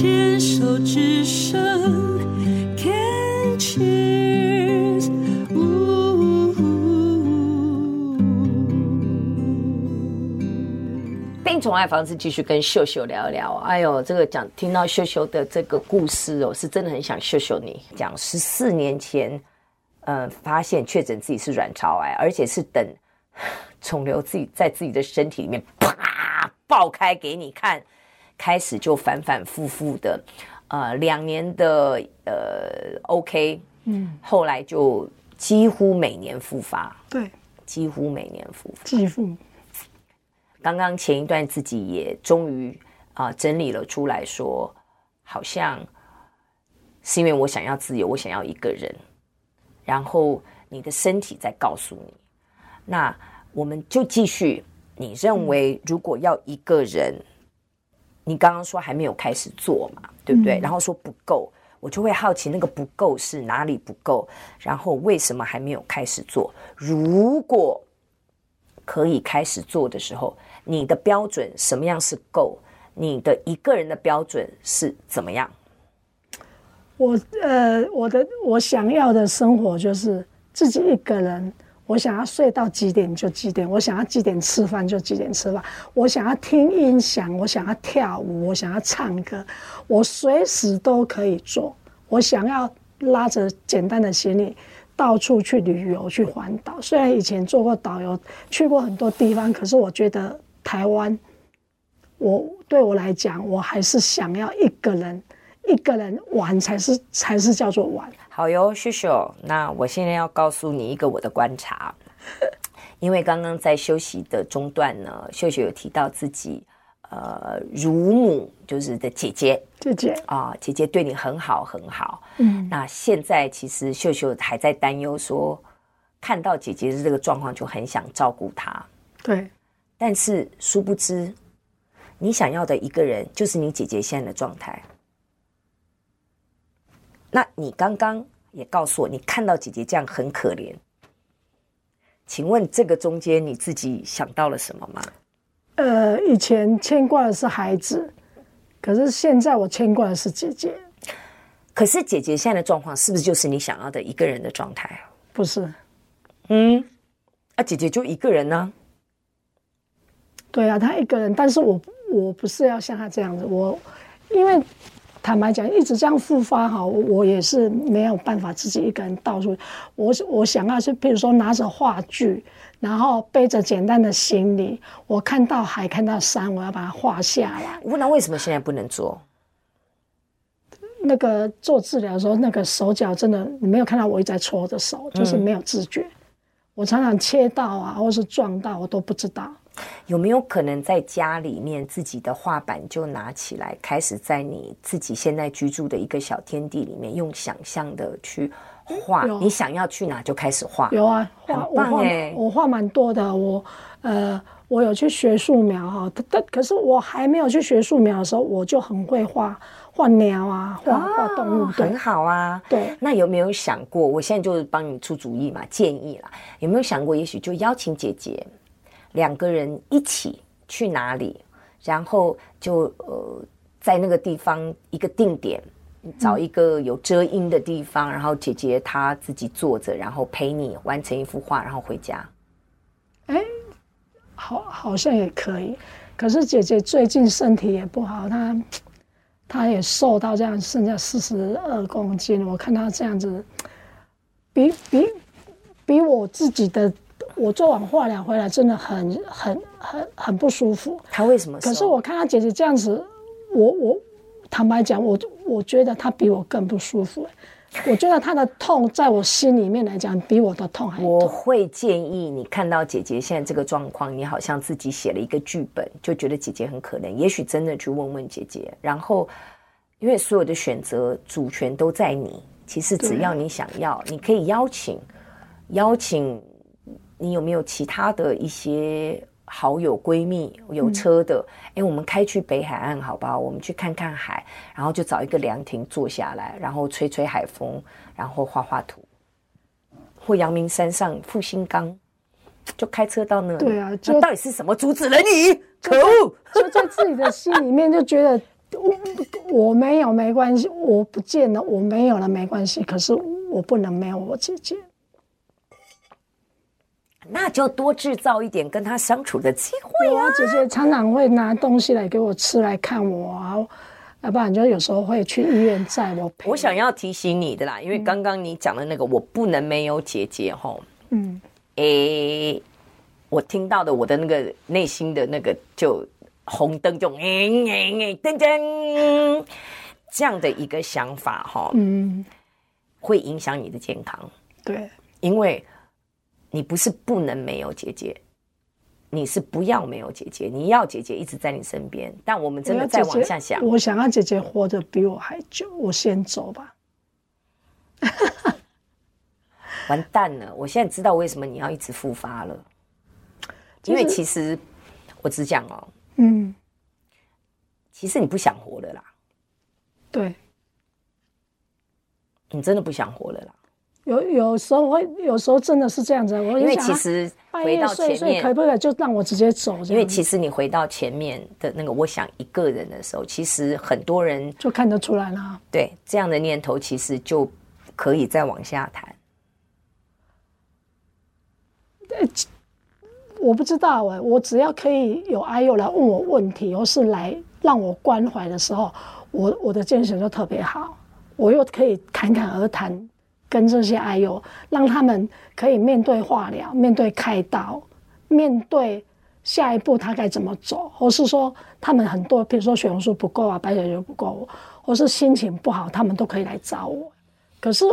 牵手之声，Can cheers，病虫害防治继续跟秀秀聊聊。哎呦，这个讲听到秀秀的这个故事哦，是真的很想秀秀你。讲十四年前，呃，发现确诊自己是卵巢癌，而且是等肿瘤自己在自己的身体里面啪爆开给你看。开始就反反复复的，呃，两年的呃 OK，嗯，后来就几乎每年复发，对，几乎每年复发，几乎。刚刚前一段自己也终于啊、呃、整理了出来说，好像是因为我想要自由，我想要一个人，然后你的身体在告诉你，那我们就继续。你认为如果要一个人？嗯你刚刚说还没有开始做嘛，对不对？嗯、然后说不够，我就会好奇那个不够是哪里不够，然后为什么还没有开始做？如果可以开始做的时候，你的标准什么样是够？你的一个人的标准是怎么样？我呃，我的我想要的生活就是自己一个人。我想要睡到几点就几点，我想要几点吃饭就几点吃饭，我想要听音响，我想要跳舞，我想要唱歌，我随时都可以做。我想要拉着简单的行李到处去旅游去环岛。虽然以前做过导游，去过很多地方，可是我觉得台湾，我对我来讲，我还是想要一个人，一个人玩才是才是叫做玩。好哟，秀秀。那我现在要告诉你一个我的观察，因为刚刚在休息的中段呢，秀秀有提到自己，呃，乳母就是的姐姐，姐姐啊，姐姐对你很好很好。嗯，那现在其实秀秀还在担忧说，看到姐姐的这个状况就很想照顾她。对，但是殊不知，你想要的一个人就是你姐姐现在的状态。那你刚刚也告诉我，你看到姐姐这样很可怜，请问这个中间你自己想到了什么吗？呃，以前牵挂的是孩子，可是现在我牵挂的是姐姐。可是姐姐现在的状况是不是就是你想要的一个人的状态？不是，嗯，啊，姐姐就一个人呢？对啊，她一个人，但是我我不是要像她这样子，我因为。坦白讲，一直这样复发哈，我也是没有办法自己一个人到处。我我想要是，比如说拿着画具，然后背着简单的行李，我看到海，看到山，我要把它画下来。我问他为什么现在不能做？那个做治疗的时候，那个手脚真的，你没有看到我一直在搓着手，就是没有自觉。嗯、我常常切到啊，或是撞到，我都不知道。有没有可能在家里面自己的画板就拿起来，开始在你自己现在居住的一个小天地里面，用想象的去画？你想要去哪就开始画。有啊，画很棒哎，我画蛮多的。我呃，我有去学素描哈，但可是我还没有去学素描的时候，我就很会画画鸟啊，画画动物，很好啊。对，那有没有想过？我现在就是帮你出主意嘛，建议啦。有没有想过，也许就邀请姐姐？两个人一起去哪里，然后就呃在那个地方一个定点，找一个有遮阴的地方，然后姐姐她自己坐着，然后陪你完成一幅画，然后回家。哎，好，好像也可以。可是姐姐最近身体也不好，她她也瘦到这样，剩下四十二公斤。我看她这样子，比比比我自己的。我做完化疗回来，真的很很很很不舒服。他为什么？可是我看他姐姐这样子，我我坦白讲，我我觉得他比我更不舒服。我觉得他的痛，在我心里面来讲，比我的痛还痛。我会建议你看到姐姐现在这个状况，你好像自己写了一个剧本，就觉得姐姐很可怜。也许真的去问问姐姐，然后因为所有的选择主权都在你。其实只要你想要，你可以邀请邀请。你有没有其他的一些好友闺蜜有车的？哎、嗯，我们开去北海岸好不好？我们去看看海，然后就找一个凉亭坐下来，然后吹吹海风，然后画画图。或阳明山上复兴岗，就开车到那里。对啊，就到底是什么阻止了你？可恶！就在自己的心里面就觉得我没有没关系，我不见了，我没有了没关系。可是我不能没有我姐姐，那就多制造一点跟他相处的机会啊！我姐姐常常会拿东西来给我吃，来看我啊，要不然就有时候会去医院载我陪。我想要提醒你的啦，因为刚刚你讲的那个，我不能没有姐姐吼。嗯，诶，我听到的我的那个内心的那个就。红灯就嗯嗯嗯噔噔，这样的一个想法哈，嗯，会影响你的健康。对，因为你不是不能没有姐姐，你是不要没有姐姐，你要姐姐一直在你身边。但我们真的再往下想，我想要姐姐活得比我还久，我先走吧。完蛋了！我现在知道为什么你要一直复发了，因为其实我只讲哦。嗯，其实你不想活了啦。对，你真的不想活了啦。有有时候会，有时候真的是这样子。我因为其实回到前面，可不可以就让我直接走？因为其实你回到前面的那个，我想一个人的时候，其实很多人就看得出来了。对，这样的念头其实就可以再往下谈。对。我不知道哎，我只要可以有阿佑来问我问题，或是来让我关怀的时候，我我的精神就特别好。我又可以侃侃而谈，跟这些癌友，让他们可以面对化疗，面对开刀，面对下一步他该怎么走，或是说他们很多，比如说血红素不够啊，白血球不够，或是心情不好，他们都可以来找我。可是，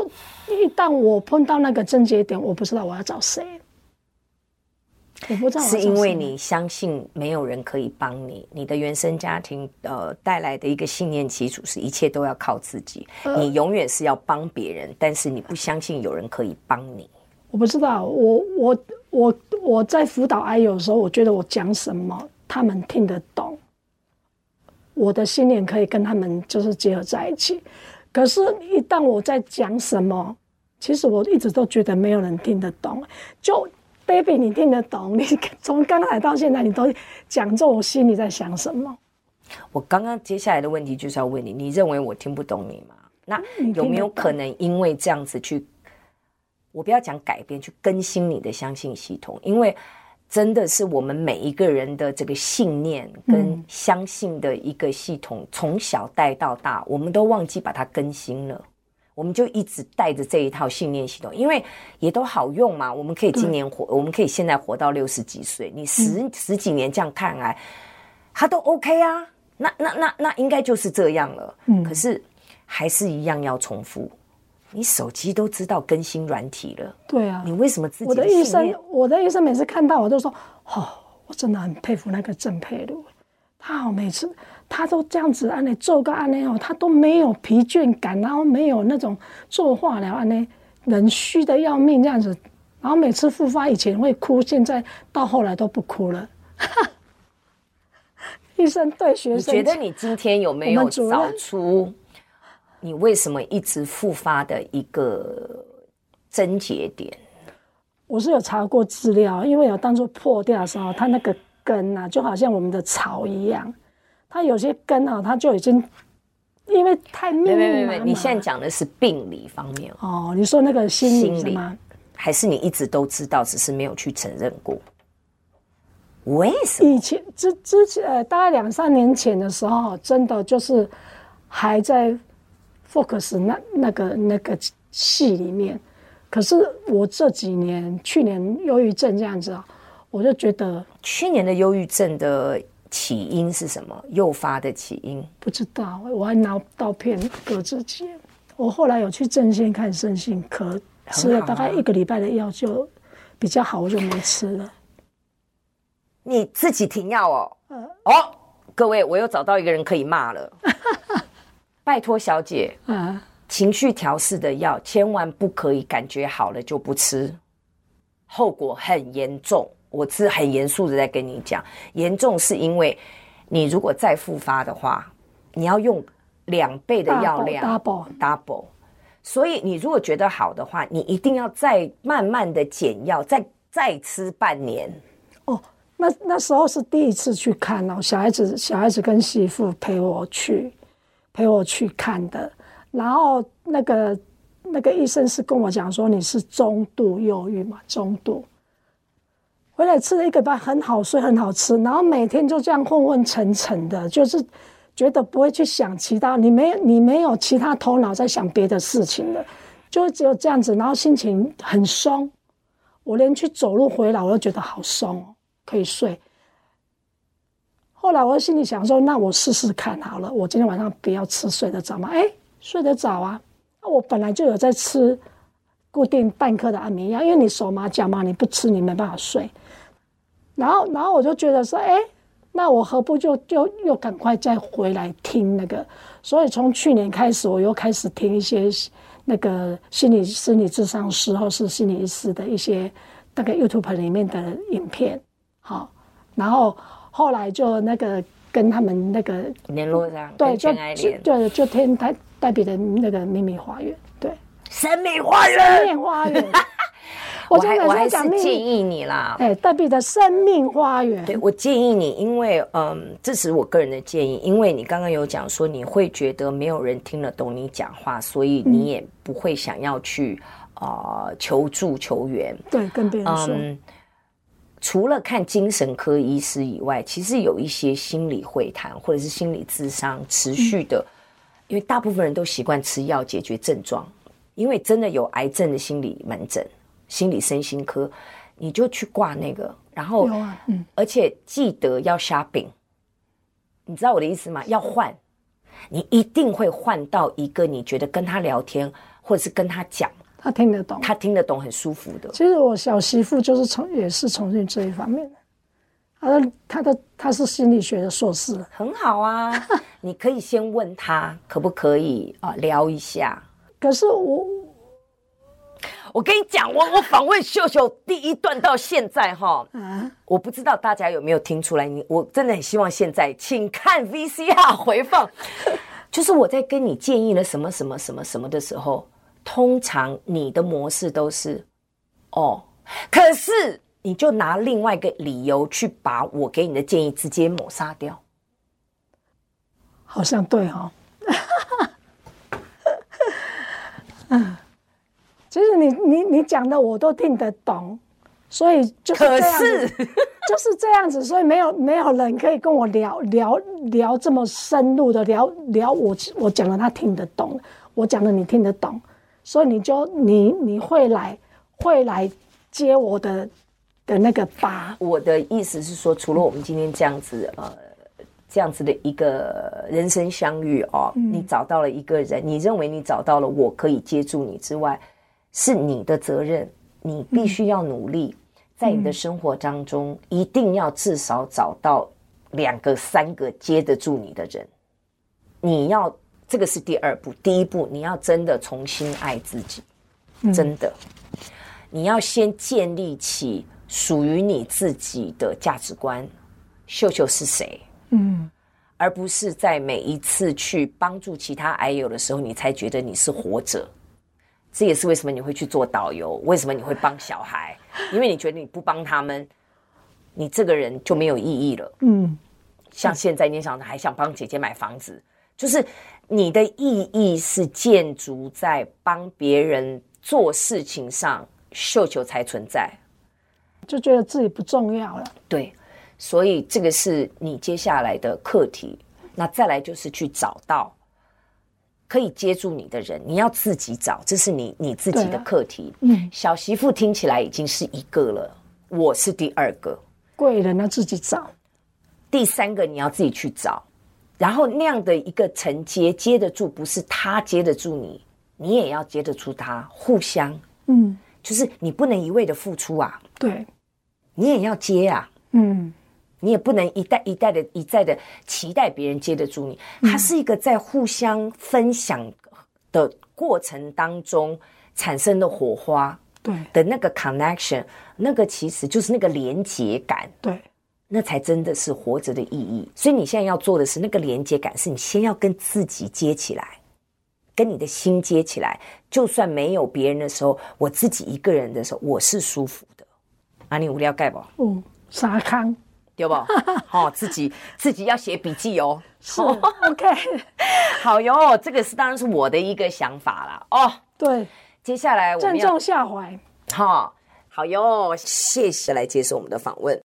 一旦我碰到那个症结点，我不知道我要找谁。我不知道是因为你相信没有人可以帮你，你的原生家庭呃带来的一个信念基础是一切都要靠自己，呃、你永远是要帮别人，但是你不相信有人可以帮你。我不知道，我我我我在辅导阿友的时候，我觉得我讲什么他们听得懂，我的信念可以跟他们就是结合在一起。可是，一旦我在讲什么，其实我一直都觉得没有人听得懂，就。Baby，你听得懂？你从刚来到现在，你都讲中我心里在想什么？我刚刚接下来的问题就是要问你：你认为我听不懂你吗？那有没有可能因为这样子去，我不要讲改变，去更新你的相信系统？因为真的是我们每一个人的这个信念跟相信的一个系统，从小带到大，我们都忘记把它更新了。我们就一直带着这一套信念系统，因为也都好用嘛。我们可以今年活，我们可以现在活到六十几岁。你十、嗯、十几年这样看来，他都 OK 啊。那那那那应该就是这样了。嗯。可是还是一样要重复。你手机都知道更新软体了。对啊。你为什么自己的？我的医生，我的医生每次看到我都说：“哦，我真的很佩服那个郑佩如，他好每次。”他都这样子按呢做个按呢哦，他都没有疲倦感，然后没有那种做化疗按呢人虚的要命这样子，然后每次复发以前会哭，现在到后来都不哭了。医生对学生，你觉得你今天有没有找出你为什么一直复发的一个症结点？我是有查过资料，因为有当初破掉的时候，它那个根啊，就好像我们的草一样。他有些根啊，他就已经因为太密了。没没没，你现在讲的是病理方面哦。你说那个心理是吗？还是你一直都知道，只是没有去承认过？为什么？以前之之前，呃，大概两三年前的时候，真的就是还在 focus 那那个那个戏里面。可是我这几年，去年忧郁症这样子啊，我就觉得去年的忧郁症的。起因是什么？诱发的起因不知道，我还拿刀片割自己。我后来有去正线看身心科，吃了大概一个礼拜的药就比较好，我就没吃了。你自己停药哦？呃、哦，各位，我又找到一个人可以骂了。拜托小姐，啊、情绪调试的药千万不可以感觉好了就不吃，后果很严重。我是很严肃的在跟你讲，严重是因为你如果再复发的话，你要用两倍的药量，double double。所以你如果觉得好的话，你一定要再慢慢的减药，再再吃半年。哦，那那时候是第一次去看哦，小孩子小孩子跟媳妇陪我去陪我去看的，然后那个那个医生是跟我讲说，你是中度忧郁嘛，中度。回来吃了一个饭，很好睡，很好吃，然后每天就这样昏昏沉沉的，就是觉得不会去想其他，你没你没有其他头脑在想别的事情了，就只有这样子，然后心情很松，我连去走路回来我都觉得好松哦，可以睡。后来我心里想说，那我试试看好了，我今天晚上不要吃，睡得着吗？哎，睡得着啊，那我本来就有在吃固定半颗的安眠药，因为你手麻脚麻，你不吃你没办法睡。然后，然后我就觉得说，哎，那我何不就就又赶快再回来听那个？所以从去年开始，我又开始听一些那个心理心理咨商师或是心理医师的一些那个 YouTube 里面的影片，好，然后后来就那个跟他们那个联络上，对，就就就听他黛比的那个秘密花园，对，神秘花园，花园。我还我还是建议你啦，哎，黛比的生命花园。对，我建议你，因为嗯，这是我个人的建议，因为你刚刚有讲说你会觉得没有人听得懂你讲话，所以你也不会想要去啊、呃、求助求援。对，跟别人说。嗯，除了看精神科医师以外，其实有一些心理会谈或者是心理智商持续的，嗯、因为大部分人都习惯吃药解决症状，因为真的有癌症的心理门诊。心理身心科，你就去挂那个，然后，嗯，而且记得要下饼，你知道我的意思吗？要换，你一定会换到一个你觉得跟他聊天，或者是跟他讲，他听得懂，他听得懂，很舒服的。其实我小媳妇就是从也是从事这一方面的，他的他的他是心理学的硕士，很好啊。你可以先问他可不可以啊聊一下，可是我。我跟你讲，我我访问秀秀第一段到现在哈，我不知道大家有没有听出来。你我真的很希望现在，请看 VCR 回放，就是我在跟你建议了什么什么什么什么的时候，通常你的模式都是哦，可是你就拿另外一个理由去把我给你的建议直接抹杀掉，好像对哈、哦，嗯。其实你你你讲的我都听得懂，所以就是这样子，就是这样子，所以没有没有人可以跟我聊聊聊这么深入的聊聊我我讲的他听得懂，我讲的你听得懂，所以你就你你会来会来接我的的那个疤。我的意思是说，除了我们今天这样子呃这样子的一个人生相遇哦，嗯、你找到了一个人，你认为你找到了我可以接住你之外。是你的责任，你必须要努力，在你的生活当中，一定要至少找到两个、三个接得住你的人。你要这个是第二步，第一步你要真的重新爱自己，真的，你要先建立起属于你自己的价值观。秀秀是谁？嗯，而不是在每一次去帮助其他癌友的时候，你才觉得你是活着。这也是为什么你会去做导游，为什么你会帮小孩？因为你觉得你不帮他们，你这个人就没有意义了。嗯，像现在你想还想帮姐姐买房子，就是你的意义是建筑在帮别人做事情上，绣球才存在，就觉得自己不重要了。对，所以这个是你接下来的课题。那再来就是去找到。可以接住你的人，你要自己找，这是你你自己的课题。嗯，小媳妇听起来已经是一个了，我是第二个。贵人要自己找，第三个你要自己去找，然后那样的一个承接接得住，不是他接得住你，你也要接得住他，互相。嗯，就是你不能一味的付出啊，对，你也要接啊，嗯。你也不能一代一代的一再的期待别人接得住你，它是一个在互相分享的过程当中产生的火花，对的那个 connection，那个其实就是那个连接感，对，那才真的是活着的意义。所以你现在要做的是那个连接感，是你先要跟自己接起来，跟你的心接起来，就算没有别人的时候，我自己一个人的时候，我是舒服的。啊，你无聊盖不？嗯，沙康。对不？好、哦，自己自己要写笔记哦。是、哦、OK，好哟，这个是当然是我的一个想法啦。哦。对，接下来我们正中下怀。好、哦，好哟，谢谢来接受我们的访问。